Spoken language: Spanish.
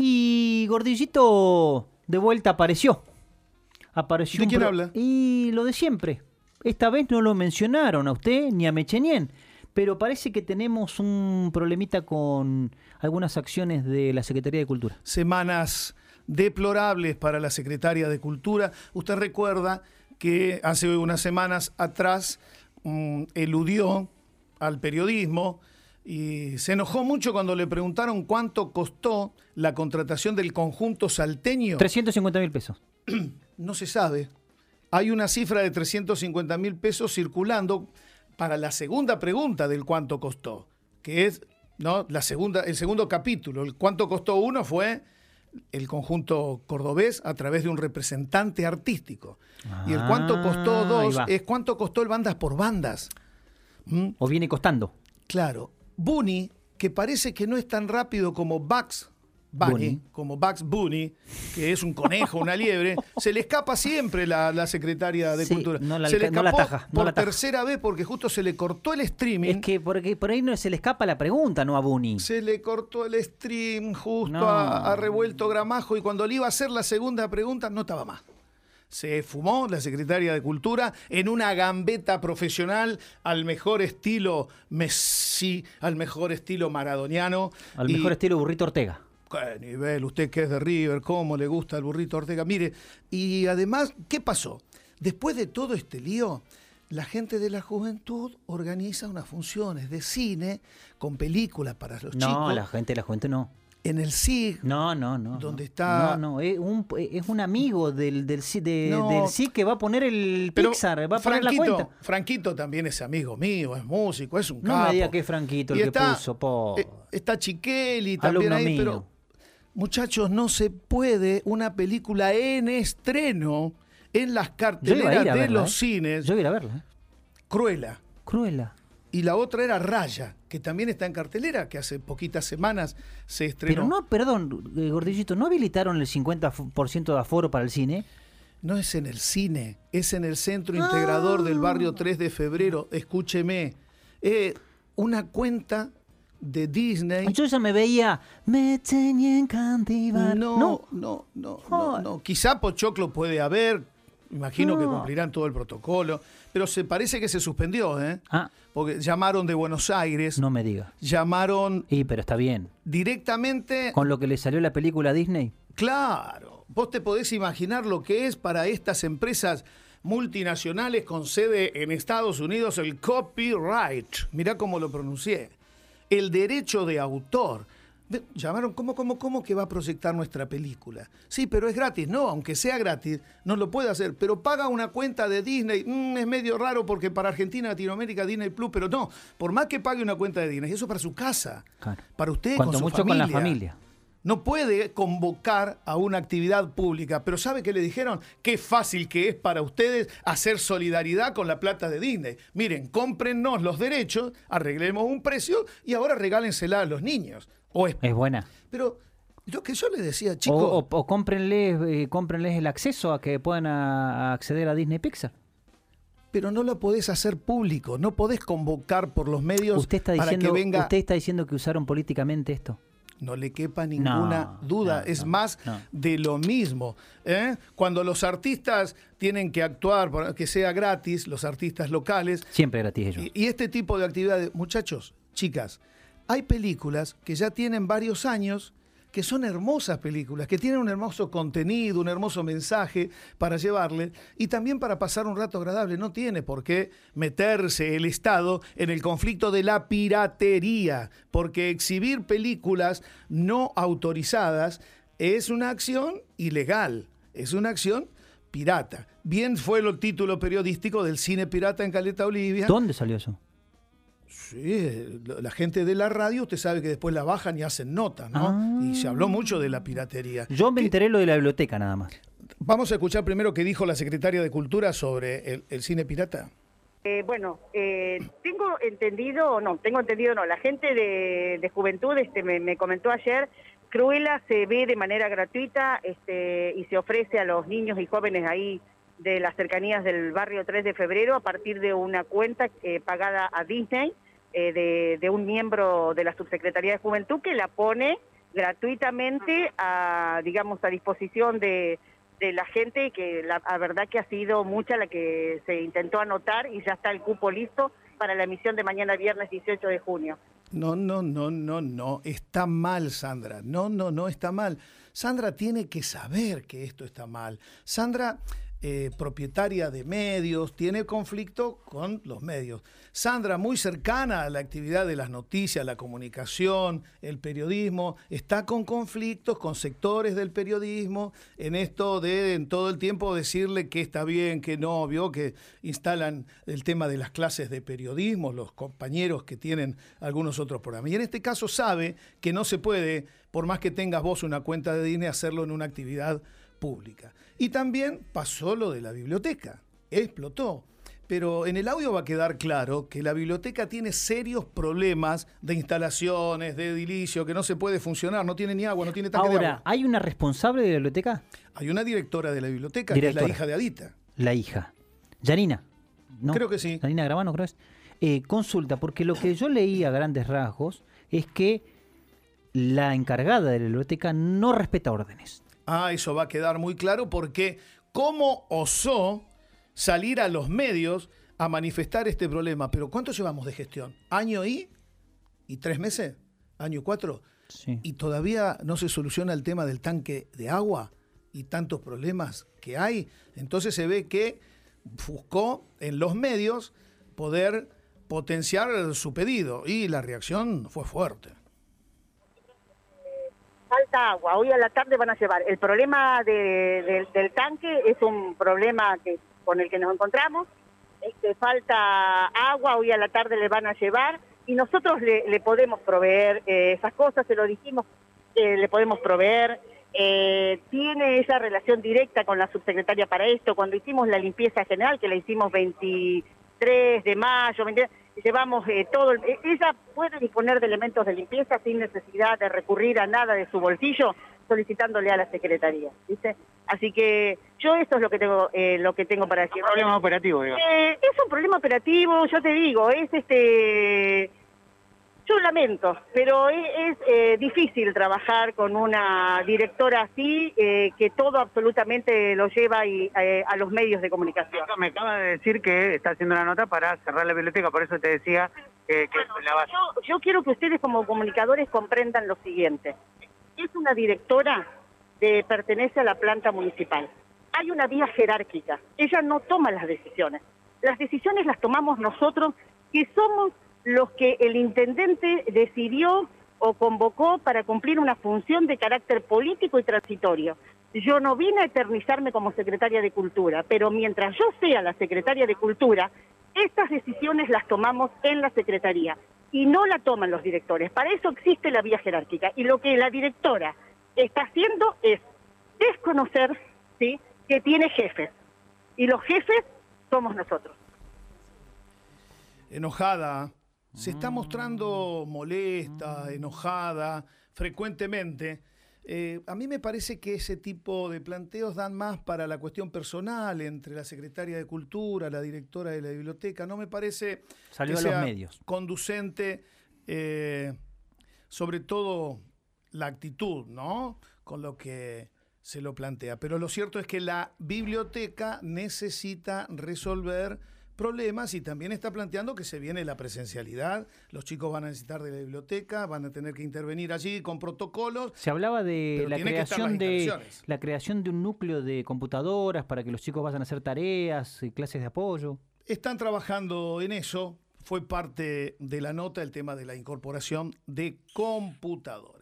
Y Gordillito de vuelta apareció. Apareció ¿De quién pro- habla? Y lo de siempre. Esta vez no lo mencionaron a usted ni a Mechenien. Pero parece que tenemos un problemita con algunas acciones de la Secretaría de Cultura. Semanas deplorables para la secretaria de Cultura. Usted recuerda que hace unas semanas atrás mm, eludió al periodismo y se enojó mucho cuando le preguntaron cuánto costó la contratación del conjunto salteño. 350 mil pesos. No se sabe. Hay una cifra de 350 mil pesos circulando para la segunda pregunta del cuánto costó, que es ¿no? la segunda, el segundo capítulo. El cuánto costó uno fue el conjunto cordobés a través de un representante artístico. y el cuánto costó Ah, ahí dos es cuánto costó el bandas por bandas. ¿Mm? O viene costando. Claro, Bunny, que parece que no es tan rápido como Bugs Bunny, Bunny. como Bugs Bunny, que es un conejo, una liebre, se le escapa siempre la, la secretaria de Sí, Cultura. no la se le no la escapó ataja, no por la tercera vez porque justo se le cortó el streaming. Es que porque por ahí no se le escapa la pregunta, no a Bunny. Se le cortó el stream justo a, a Revuelto Gramajo y cuando le iba a hacer la segunda pregunta no estaba más. Se fumó la secretaria de Cultura en una gambeta profesional al mejor estilo Messi, al mejor estilo maradoniano. Al y- mejor estilo Burrito Ortega. Qué nivel, usted que es de River, cómo le gusta el burrito Ortega. Mire, y además, ¿qué pasó? Después de todo este lío, la gente de la juventud organiza unas funciones de cine con películas para los No, chicos la gente, la gente no. En el SIG. No, no, no. ¿Dónde no. está? No, no, es un, es un amigo del, del, ci- de- No. del SIC que va a poner el Pixar, va a poner la cuenta. Franquito también es amigo mío, es músico, es un No capo. me diga que es Franquito el Y que está, puso, po. eh, Está Chiqueli también Alumno ahí, mío. pero muchachos, no se puede una película en estreno en las a carteleras a de verla, los ¿eh? cines. Yo voy a ir a verla. ¿eh? Cruela. Cruela. Y la otra era Raya, que también está en cartelera, que hace poquitas semanas se estrenó. Pero no, perdón, eh, Gordillito, ¿no habilitaron el 50% de aforo para el cine? No es en el cine, es en el centro Ah. integrador del barrio 3 de febrero. Escúcheme, eh, una cuenta de Disney. Yo ya me veía, me tenía en cantivar. No, no, no, no, no, No. Quizá Pochoclo puede haber, imagino que cumplirán todo el protocolo, pero se parece que se suspendió, ¿eh? Ah, Porque llamaron de Buenos Aires, no me diga. llamaron Y, pero está bien. directamente Con lo que le salió la película a Disney. Claro, vos te podés imaginar lo que es para estas empresas multinacionales con sede en Estados Unidos el copyright. Mirá cómo lo pronuncié. El derecho de autor. Llamaron, ¿cómo, cómo, cómo que va a proyectar nuestra película? Sí, pero es gratis. No, aunque sea gratis, no lo puede hacer. Pero paga una cuenta de Disney. Mm, es medio raro porque para Argentina, Latinoamérica, Disney Plus, pero no. Por más que pague una cuenta de Disney, eso es para su casa. Claro. Para usted, Cuanto con su mucho con la familia. No puede convocar a una actividad pública, pero ¿sabe qué le dijeron? Qué fácil que es para ustedes hacer solidaridad con la plata de Disney. Miren, cómprennos los derechos, arreglemos un precio y ahora regálensela a los niños. O es- Es buena. pero lo que yo le decía, O, chicos, o, o cómprenles, eh, cómprenles el acceso a que puedan a- a acceder a Disney Pixar. pero no lo podés hacer público, no podés convocar por los medios Usted está para que venga. usted está diciendo que usaron políticamente esto. No le quepa ninguna No, duda, no, es no, más de lo mismo. ¿eh? Cuando los artistas tienen que actuar, para que sea gratis, los artistas locales, Siempre gratis ellos. y, y este tipo de actividades, muchachos, chicas, hay películas que ya tienen varios años que son hermosas películas, que tienen un hermoso contenido, un hermoso mensaje para llevarle y también para pasar un rato agradable. No tiene por qué meterse el Estado en el conflicto de la piratería, porque exhibir películas no autorizadas es una acción ilegal, es una acción pirata. Bien fue el título periodístico del cine pirata en Caleta Olivia. ¿Dónde salió eso? Sí, la la gente de la radio, usted sabe que después la bajan y hacen notas, ¿no? Ah. Y se habló mucho de la piratería. Yo me ¿Qué- enteré lo de la biblioteca nada más. Vamos a escuchar primero qué dijo la secretaria de Cultura sobre el, el cine pirata. Eh, bueno, eh, tengo entendido, no, tengo entendido, no, la gente de, de Juventud este, me, me comentó ayer, Cruella se ve de manera gratuita este, y se ofrece a los niños y jóvenes ahí de las cercanías del barrio 3 de febrero a partir de una cuenta eh, pagada a Disney eh, de, un miembro de la Subsecretaría de Juventud que la pone gratuitamente a, digamos, a disposición de, la gente que la, verdad que ha sido mucha la que se intentó anotar y ya está el cupo listo para la emisión de mañana viernes 18 de junio. No, no, no, no, no, está mal, Sandra. No, no, no está mal. Sandra tiene que saber que esto está mal. Sandra eh, propietaria de medios, tiene conflicto con los medios. Sandra, muy cercana a la actividad de las noticias, la comunicación, el periodismo, está con conflictos con sectores del periodismo en esto de en todo el tiempo decirle que está bien, que no, vio que instalan el tema de las clases de periodismo, los compañeros que tienen algunos otros programas. Y en este caso sabe que no se puede, por más que tengas vos una cuenta de Disney, hacerlo en una actividad pública. Y también pasó lo de la biblioteca, explotó. Pero en el audio va a quedar claro que la biblioteca tiene serios problemas de instalaciones, de edilicio, que no se puede funcionar, no tiene ni agua, no tiene tanque Ahora, de agua. ¿hay una responsable de la biblioteca? Hay una directora de la biblioteca, que es la hija de Adita. La hija. Yanina. ¿no? Creo que sí. Yanina Gravano, creo que es. Eh, consulta, porque lo que yo leí a grandes rasgos es que la encargada de la biblioteca no respeta órdenes. Ah, eso va a quedar muy claro porque cómo osó salir a los medios a manifestar este problema. Pero ¿cuánto llevamos de gestión? ¿Año y? ¿Y tres meses? ¿Año cuatro? Sí. ¿Y todavía no se soluciona el tema del tanque de agua y tantos problemas que hay? Entonces se ve que buscó en los medios poder potenciar su pedido y la reacción fue fuerte agua. Hoy a la tarde van a llevar. El problema del tanque es un problema con el que nos encontramos. Este, falta agua, hoy a la tarde le van a llevar y nosotros le, podemos proveer eh, esas cosas, se lo dijimos, eh, le podemos proveer. Eh, tiene esa relación directa con la subsecretaria para esto. Cuando hicimos la limpieza general, que la hicimos 23 de mayo, 23, llevamos eh, todo, e, ella puede disponer de elementos de limpieza sin necesidad de recurrir a nada de su bolsillo solicitándole a la secretaría, ¿viste? Así que yo esto es lo que tengo eh, lo que tengo para decir. Un problema operativo, digamos. Eh, es un problema operativo, yo te digo, es este yo lamento, pero es, eh, difícil trabajar con una directora así, eh, que todo absolutamente lo lleva eh, a los medios de comunicación. Me acaba de decir que está haciendo una nota para cerrar la biblioteca, por eso te decía que, la yo, yo quiero que ustedes como comunicadores comprendan lo siguiente. Es una directora que pertenece a la planta municipal. Hay una vía jerárquica. Ella no toma las decisiones. Las decisiones las tomamos nosotros, que somos los que el intendente decidió o convocó para cumplir una función de carácter político y transitorio. Yo no vine a eternizarme como secretaria de Cultura, pero mientras yo sea la secretaria de Cultura, estas decisiones las tomamos en la Secretaría y no la toman los directores. Para eso existe la vía jerárquica y lo que la directora está haciendo es desconocer ¿sí? que tiene jefes y los jefes somos nosotros. Enojada, se está mostrando molesta, enojada, frecuentemente. Eh, a mí me parece que ese tipo de planteos dan más para la cuestión personal entre la secretaria de Cultura, la directora de la biblioteca. No me parece Salió que sea medios. conducente, eh, sobre todo la actitud, ¿no? Con lo que se lo plantea. Pero lo cierto es que la biblioteca necesita resolver problemas y también está planteando que se viene la presencialidad, los chicos van a necesitar de la biblioteca, van a tener que intervenir allí con protocolos. Se hablaba de la creación de la creación de un núcleo de computadoras para que los chicos vayan a hacer tareas y clases de apoyo. Están trabajando en eso, fue parte de la nota el tema de la incorporación de computadoras.